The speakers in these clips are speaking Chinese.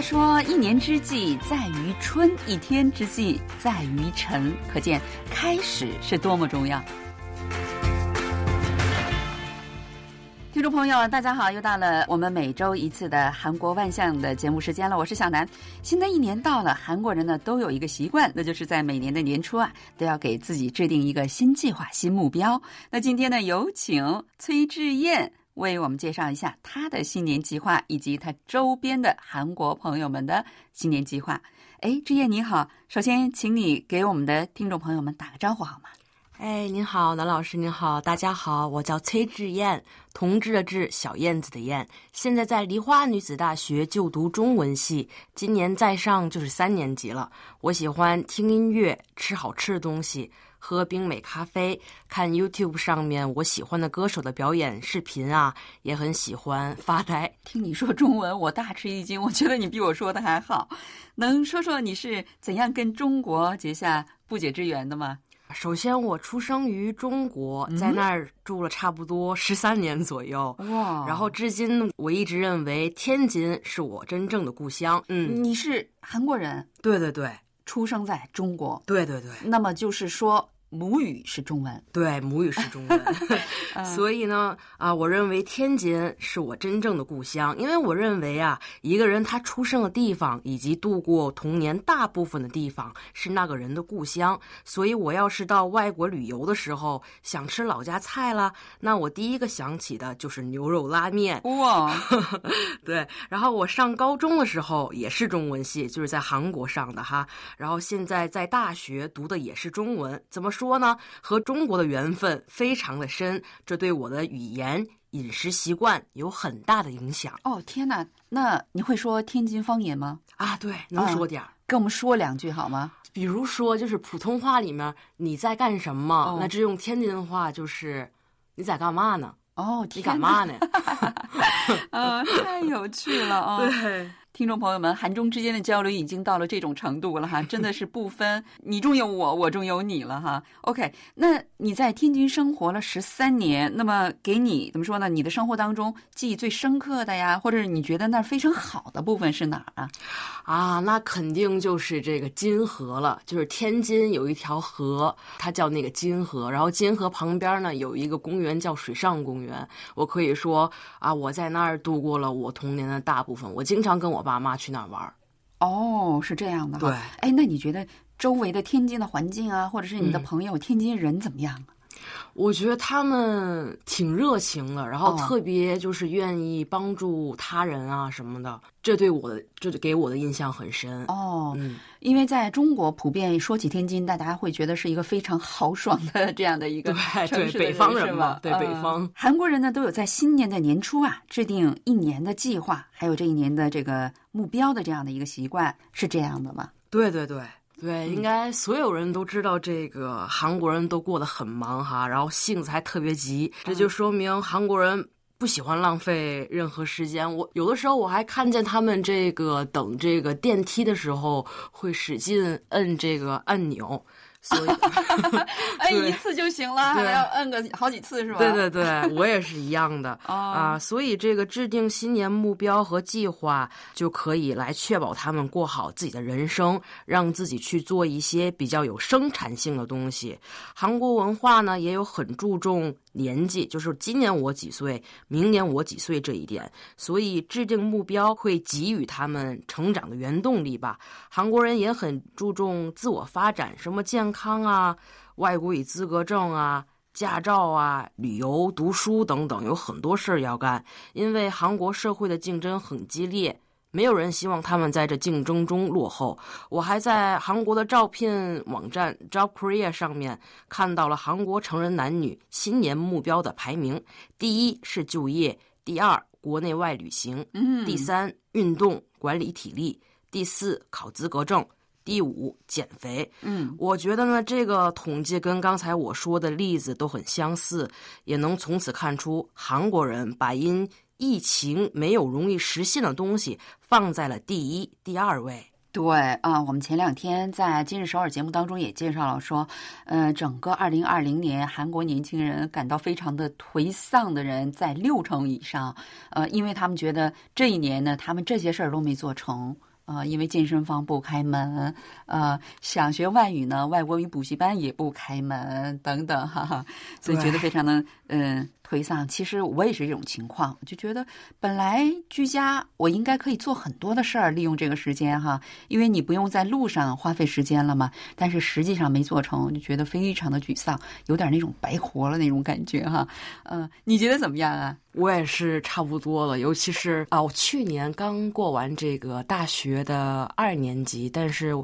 说，一年之计在于春，一天之计在于晨。可见开始是多么重要。听众朋友，大家好，又到了我们每周一次的韩国万象的节目时间了。我是小南。新的一年到了，韩国人呢都有一个习惯，那就是在每年的年初啊，都要给自己制定一个新计划、新目标。那今天呢，有请崔智燕。为我们介绍一下他的新年计划，以及他周边的韩国朋友们的新年计划。哎，志燕你好，首先请你给我们的听众朋友们打个招呼好吗？哎，您好，南老师您好，大家好，我叫崔志燕，同志的志，小燕子的燕，现在在梨花女子大学就读中文系，今年再上就是三年级了。我喜欢听音乐，吃好吃的东西。喝冰美咖啡，看 YouTube 上面我喜欢的歌手的表演视频啊，也很喜欢发呆。听你说中文，我大吃一惊。我觉得你比我说的还好。能说说你是怎样跟中国结下不解之缘的吗？首先，我出生于中国，在那儿住了差不多十三年左右。哇！然后至今，我一直认为天津是我真正的故乡。嗯，你是韩国人？对对对。出生在中国，对对对，那么就是说。母语是中文，对，母语是中文，所以呢，啊，我认为天津是我真正的故乡，因为我认为啊，一个人他出生的地方以及度过童年大部分的地方是那个人的故乡，所以我要是到外国旅游的时候想吃老家菜了，那我第一个想起的就是牛肉拉面。哇，对，然后我上高中的时候也是中文系，就是在韩国上的哈，然后现在在大学读的也是中文，怎么？说呢，和中国的缘分非常的深，这对我的语言、饮食习惯有很大的影响。哦，天哪，那你会说天津方言吗？啊，对，能说点儿，跟我们说两句好吗？比如说，就是普通话里面你在干什么？那这用天津话就是你在干嘛呢？哦，你干嘛呢？啊，太有趣了啊！对。听众朋友们，韩中之间的交流已经到了这种程度了哈，真的是不分你中有我，我中有你了哈。OK，那你在天津生活了十三年，那么给你怎么说呢？你的生活当中记忆最深刻的呀，或者是你觉得那儿非常好的部分是哪儿啊？啊，那肯定就是这个金河了，就是天津有一条河，它叫那个金河，然后金河旁边呢有一个公园叫水上公园。我可以说啊，我在那儿度过了我童年的大部分，我经常跟我。爸妈去哪儿玩儿，哦，是这样的哈。对，哎，那你觉得周围的天津的环境啊，或者是你的朋友天津人怎么样？我觉得他们挺热情的，然后特别就是愿意帮助他人啊什么的，这对我的这给我的印象很深哦。嗯，因为在中国普遍说起天津，大家会觉得是一个非常豪爽的这样的一个对对北方人嘛，对北方韩国人呢都有在新年的年初啊制定一年的计划，还有这一年的这个目标的这样的一个习惯，是这样的吗？对对对。对，应该所有人都知道这个韩国人都过得很忙哈，然后性子还特别急，这就说明韩国人不喜欢浪费任何时间。我有的时候我还看见他们这个等这个电梯的时候会使劲摁这个按钮。所以，摁一次就行了，还要摁个好几次是吧？对对对，我也是一样的 啊。所以这个制定新年目标和计划，就可以来确保他们过好自己的人生，让自己去做一些比较有生产性的东西。韩国文化呢，也有很注重。年纪就是今年我几岁，明年我几岁这一点，所以制定目标会给予他们成长的原动力吧。韩国人也很注重自我发展，什么健康啊、外国语资格证啊、驾照啊、旅游、读书等等，有很多事儿要干。因为韩国社会的竞争很激烈。没有人希望他们在这竞争中落后。我还在韩国的招聘网站 Job Korea 上面看到了韩国成人男女新年目标的排名：第一是就业，第二国内外旅行，嗯，第三运动管理体力，第四考资格证，第五减肥。嗯，我觉得呢，这个统计跟刚才我说的例子都很相似，也能从此看出韩国人把因。疫情没有容易实现的东西放在了第一、第二位。对啊，我们前两天在今日首尔节目当中也介绍了，说，呃，整个二零二零年韩国年轻人感到非常的颓丧的人在六成以上，呃，因为他们觉得这一年呢，他们这些事儿都没做成。啊，因为健身房不开门，呃，想学外语呢，外国语补习班也不开门，等等，哈哈，所以觉得非常的嗯颓丧。其实我也是这种情况，就觉得本来居家，我应该可以做很多的事儿，利用这个时间哈，因为你不用在路上花费时间了嘛。但是实际上没做成，就觉得非常的沮丧，有点那种白活了那种感觉哈。嗯，你觉得怎么样啊？我也是差不多了，尤其是啊，我去年刚过完这个大学的二年级，但是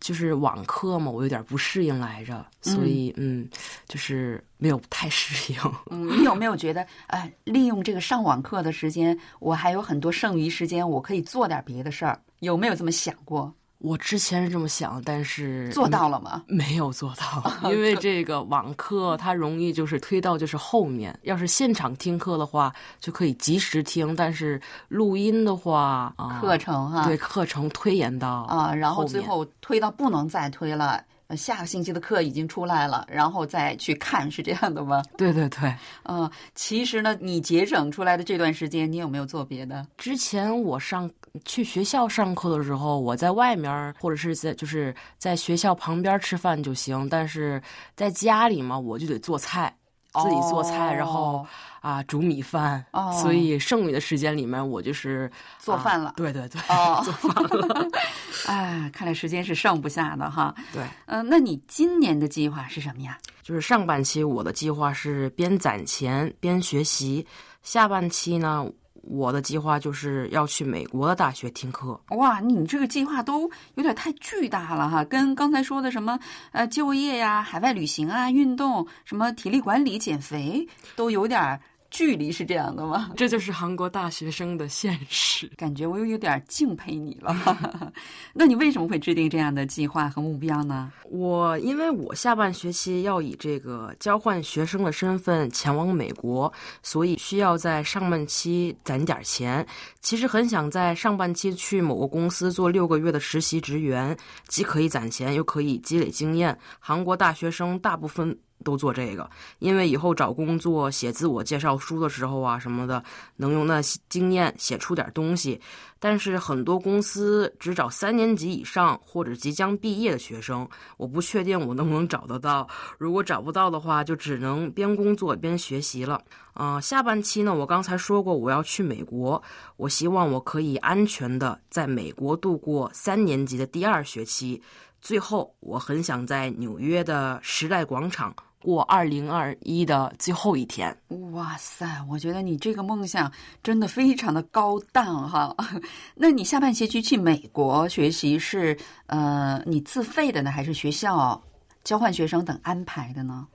就是网课嘛，我有点不适应来着，所以嗯，就是没有太适应。嗯，你有没有觉得，哎，利用这个上网课的时间，我还有很多剩余时间，我可以做点别的事儿？有没有这么想过？我之前是这么想，但是做到了吗？没有做到，因为这个网课它容易就是推到就是后面。要是现场听课的话，就可以及时听；但是录音的话，课程哈，对课程推延到啊，然后最后推到不能再推了。下个星期的课已经出来了，然后再去看，是这样的吗？对对对，嗯，其实呢，你节省出来的这段时间，你有没有做别的？之前我上去学校上课的时候，我在外面或者是在就是在学校旁边吃饭就行，但是在家里嘛，我就得做菜。自己做菜，然后啊煮米饭，所以剩余的时间里面，我就是做饭了。对对对，做饭了。哎，看来时间是剩不下的哈。对，嗯，那你今年的计划是什么呀？就是上半期我的计划是边攒钱边学习，下半期呢。我的计划就是要去美国的大学听课。哇，你这个计划都有点太巨大了哈，跟刚才说的什么呃就业呀、海外旅行啊、运动、什么体力管理、减肥都有点。距离是这样的吗？这就是韩国大学生的现实。感觉我又有点敬佩你了。那你为什么会制定这样的计划和目标呢？我因为我下半学期要以这个交换学生的身份前往美国，所以需要在上半期攒点钱。其实很想在上半期去某个公司做六个月的实习职员，既可以攒钱，又可以积累经验。韩国大学生大部分。都做这个，因为以后找工作、写自我介绍书的时候啊什么的，能用那经验写出点东西。但是很多公司只找三年级以上或者即将毕业的学生，我不确定我能不能找得到。如果找不到的话，就只能边工作边学习了。啊，下半期呢，我刚才说过我要去美国，我希望我可以安全的在美国度过三年级的第二学期。最后，我很想在纽约的时代广场。过二零二一的最后一天，哇塞！我觉得你这个梦想真的非常的高档哈。那你下半学期去美国学习是呃你自费的呢，还是学校交换学生等安排的呢？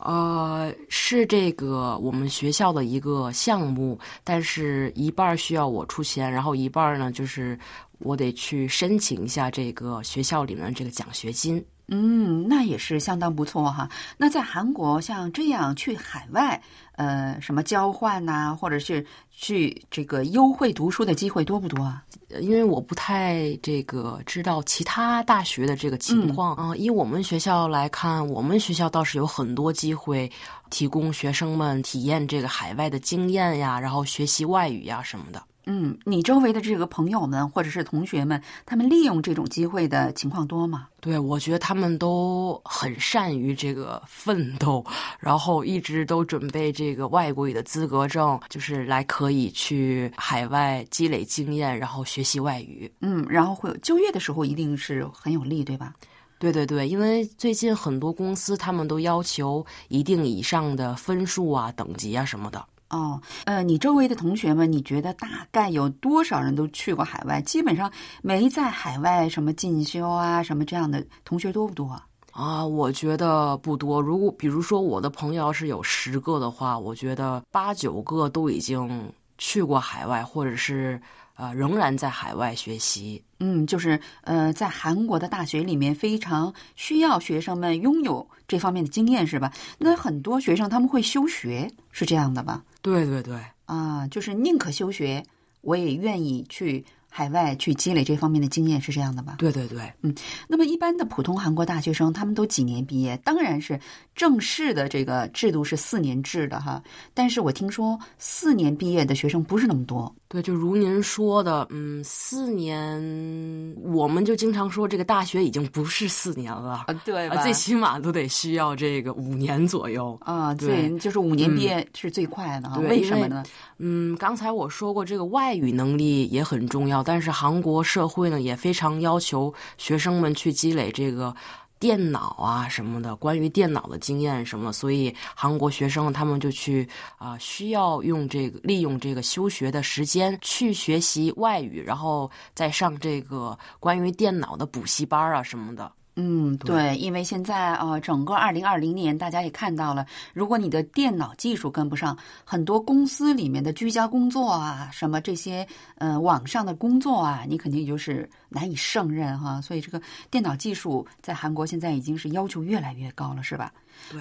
呃，是这个我们学校的一个项目，但是一半需要我出钱，然后一半呢就是我得去申请一下这个学校里面这个奖学金。嗯，那也是相当不错哈。那在韩国像这样去海外，呃，什么交换呐，或者是去这个优惠读书的机会多不多啊？因为我不太这个知道其他大学的这个情况啊。以我们学校来看，我们学校倒是有很多机会提供学生们体验这个海外的经验呀，然后学习外语呀什么的。嗯，你周围的这个朋友们或者是同学们，他们利用这种机会的情况多吗？对，我觉得他们都很善于这个奋斗，然后一直都准备这个外国语的资格证，就是来可以去海外积累经验，然后学习外语。嗯，然后会有就业的时候一定是很有利，对吧？对对对，因为最近很多公司他们都要求一定以上的分数啊、等级啊什么的。哦，呃，你周围的同学们，你觉得大概有多少人都去过海外？基本上没在海外什么进修啊，什么这样的同学多不多？啊，我觉得不多。如果比如说我的朋友要是有十个的话，我觉得八九个都已经去过海外，或者是。呃，仍然在海外学习。嗯，就是呃，在韩国的大学里面，非常需要学生们拥有这方面的经验，是吧？那很多学生他们会休学，是这样的吧？对对对，啊，就是宁可休学，我也愿意去海外去积累这方面的经验，是这样的吧？对对对，嗯。那么，一般的普通韩国大学生，他们都几年毕业？当然是正式的这个制度是四年制的哈。但是我听说四年毕业的学生不是那么多。对，就如您说的，嗯，四年，我们就经常说这个大学已经不是四年了，对，最起码都得需要这个五年左右啊。对，就是五年毕业是最快的，为什么呢？嗯，刚才我说过，这个外语能力也很重要，但是韩国社会呢也非常要求学生们去积累这个。电脑啊什么的，关于电脑的经验什么，所以韩国学生他们就去啊，需要用这个利用这个休学的时间去学习外语，然后再上这个关于电脑的补习班啊什么的。嗯，对，因为现在啊，整个二零二零年，大家也看到了，如果你的电脑技术跟不上，很多公司里面的居家工作啊，什么这些呃网上的工作啊，你肯定就是难以胜任哈。所以这个电脑技术在韩国现在已经是要求越来越高了，是吧？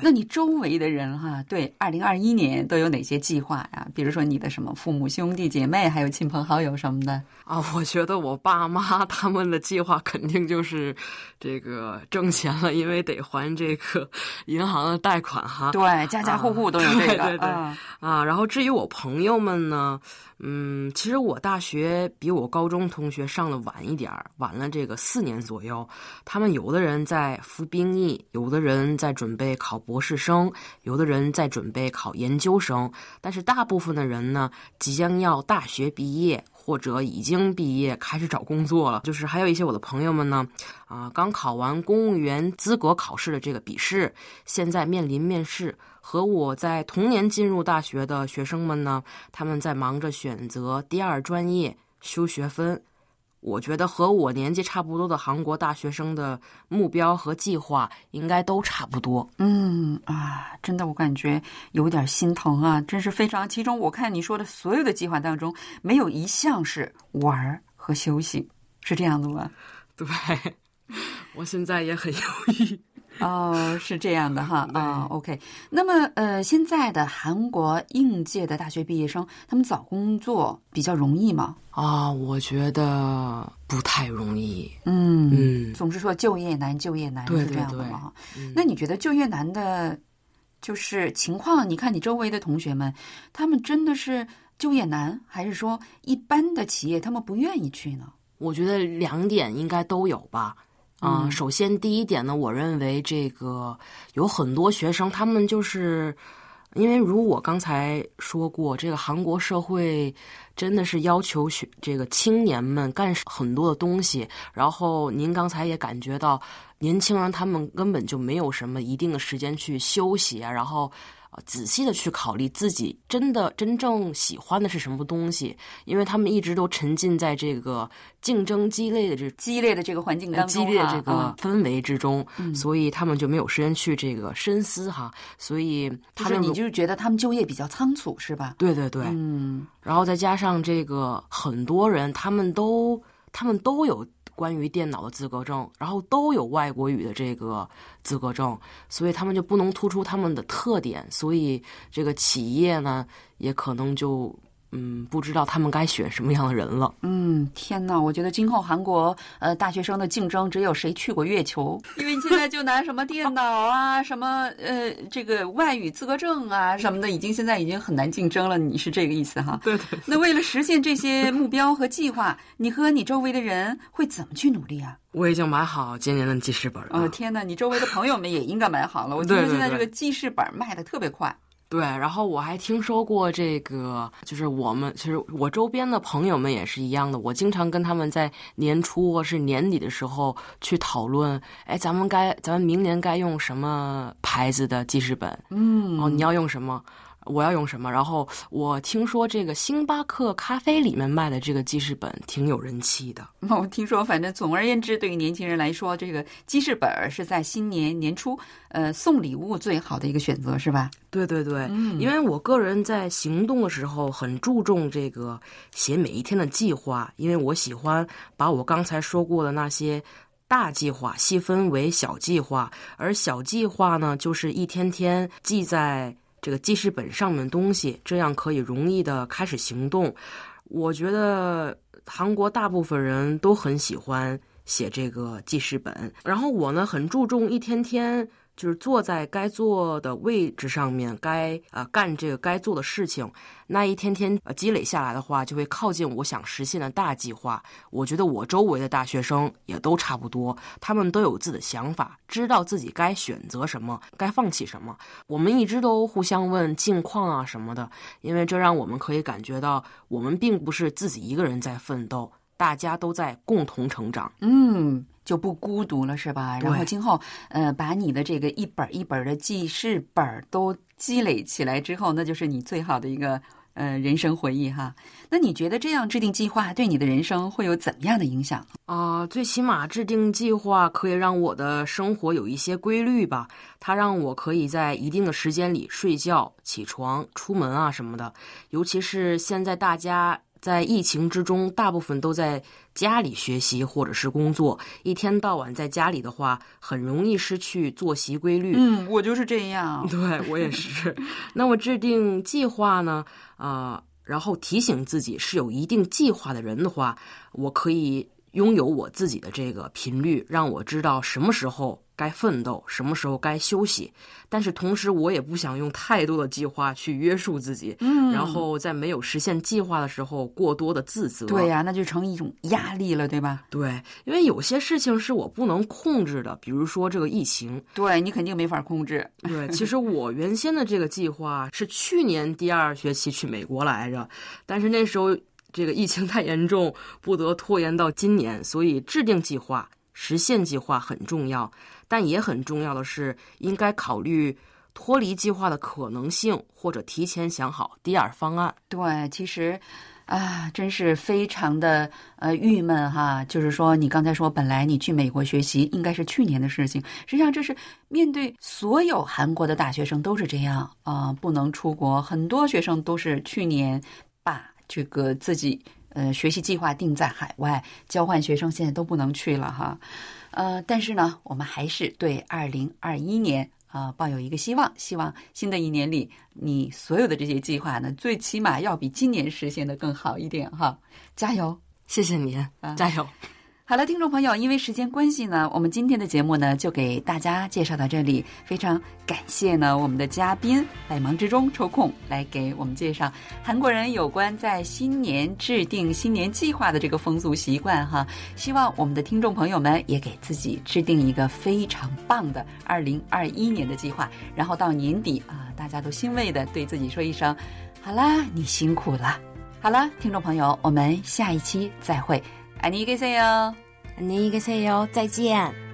那你周围的人哈，对二零二一年都有哪些计划呀？比如说你的什么父母、兄弟姐妹，还有亲朋好友什么的啊？我觉得我爸妈 他们的计划肯定就是这个挣钱了，因为得还这个银行的贷款哈。对，家家户户都有这个。对对对啊。然后至于我朋友们呢？嗯，其实我大学比我高中同学上的晚一点儿，晚了这个四年左右。他们有的人在服兵役，有的人在准备考博士生，有的人在准备考研究生。但是大部分的人呢，即将要大学毕业或者已经毕业开始找工作了。就是还有一些我的朋友们呢，啊，刚考完公务员资格考试的这个笔试，现在面临面试。和我在同年进入大学的学生们呢，他们在忙着选择第二专业、修学分。我觉得和我年纪差不多的韩国大学生的目标和计划应该都差不多。嗯啊，真的，我感觉有点心疼啊，真是非常。其中我看你说的所有的计划当中，没有一项是玩和休息，是这样的吗？对，我现在也很犹豫。哦，是这样的哈 啊，OK。那么呃，现在的韩国应届的大学毕业生，他们找工作比较容易吗？啊，我觉得不太容易。嗯嗯，总是说就业难，就业难是这样的吗？那你觉得就业难的，就是情况？你看你周围的同学们，他们真的是就业难，还是说一般的企业他们不愿意去呢？我觉得两点应该都有吧。啊，首先第一点呢，我认为这个有很多学生，他们就是因为如我刚才说过，这个韩国社会真的是要求学这个青年们干很多的东西，然后您刚才也感觉到，年轻人他们根本就没有什么一定的时间去休息啊，然后。仔细的去考虑自己真的真正喜欢的是什么东西，因为他们一直都沉浸在这个竞争激烈的这激烈的这个环境当中，激烈这个氛围之中，所以他们就没有时间去这个深思哈。所以他们你就是觉得他们就业比较仓促是吧？对对对，嗯，然后再加上这个很多人他们都他们都有。关于电脑的资格证，然后都有外国语的这个资格证，所以他们就不能突出他们的特点，所以这个企业呢，也可能就。嗯，不知道他们该选什么样的人了。嗯，天哪！我觉得今后韩国呃大学生的竞争只有谁去过月球，因为你现在就拿什么电脑啊，什么呃这个外语资格证啊什么的，已经现在已经很难竞争了。你是这个意思哈？对对。那为了实现这些目标和计划，你和你周围的人会怎么去努力啊？我已经买好今年的记事本了。哦天哪！你周围的朋友们也应该买好了。我觉得现在这个记事本卖的特别快。对，然后我还听说过这个，就是我们其实我周边的朋友们也是一样的。我经常跟他们在年初或是年底的时候去讨论，哎，咱们该咱们明年该用什么牌子的记事本？嗯，哦，你要用什么？我要用什么？然后我听说这个星巴克咖啡里面卖的这个记事本挺有人气的。我听说，反正总而言之，对于年轻人来说，这个记事本是在新年年初，呃，送礼物最好的一个选择，是吧？对对对，嗯因为我个人在行动的时候很注重这个写每一天的计划，因为我喜欢把我刚才说过的那些大计划细分为小计划，而小计划呢，就是一天天记在。这个记事本上面东西，这样可以容易的开始行动。我觉得韩国大部分人都很喜欢写这个记事本。然后我呢，很注重一天天。就是坐在该坐的位置上面，该啊干这个该做的事情，那一天天呃积累下来的话，就会靠近我想实现的大计划。我觉得我周围的大学生也都差不多，他们都有自己的想法，知道自己该选择什么，该放弃什么。我们一直都互相问近况啊什么的，因为这让我们可以感觉到，我们并不是自己一个人在奋斗，大家都在共同成长。嗯。就不孤独了，是吧？然后今后，呃，把你的这个一本一本的记事本都积累起来之后，那就是你最好的一个呃人生回忆哈。那你觉得这样制定计划对你的人生会有怎么样的影响啊？最起码制定计划可以让我的生活有一些规律吧。它让我可以在一定的时间里睡觉、起床、出门啊什么的。尤其是现在大家。在疫情之中，大部分都在家里学习或者是工作，一天到晚在家里的话，很容易失去作息规律。嗯，我就是这样。对我也是。那么制定计划呢？啊，然后提醒自己是有一定计划的人的话，我可以拥有我自己的这个频率，让我知道什么时候。该奋斗，什么时候该休息？但是同时，我也不想用太多的计划去约束自己，嗯，然后在没有实现计划的时候过多的自责。对呀，那就成一种压力了，对吧？对，因为有些事情是我不能控制的，比如说这个疫情，对你肯定没法控制。对，其实我原先的这个计划是去年第二学期去美国来着，但是那时候这个疫情太严重，不得拖延到今年，所以制定计划、实现计划很重要。但也很重要的是，应该考虑脱离计划的可能性，或者提前想好第二方案。对，其实，啊，真是非常的呃郁闷哈。就是说，你刚才说，本来你去美国学习应该是去年的事情，实际上这是面对所有韩国的大学生都是这样啊，不能出国。很多学生都是去年把这个自己呃学习计划定在海外，交换学生现在都不能去了哈。呃，但是呢，我们还是对二零二一年啊抱有一个希望，希望新的一年里，你所有的这些计划呢，最起码要比今年实现的更好一点哈，加油！谢谢你，加油！好了，听众朋友，因为时间关系呢，我们今天的节目呢就给大家介绍到这里。非常感谢呢，我们的嘉宾百忙之中抽空来给我们介绍韩国人有关在新年制定新年计划的这个风俗习惯哈。希望我们的听众朋友们也给自己制定一个非常棒的二零二一年的计划，然后到年底啊，大家都欣慰的对自己说一声：“好啦，你辛苦了。”好了，听众朋友，我们下一期再会。 안녕히 계세 요。 안녕히 계세 요。 再见。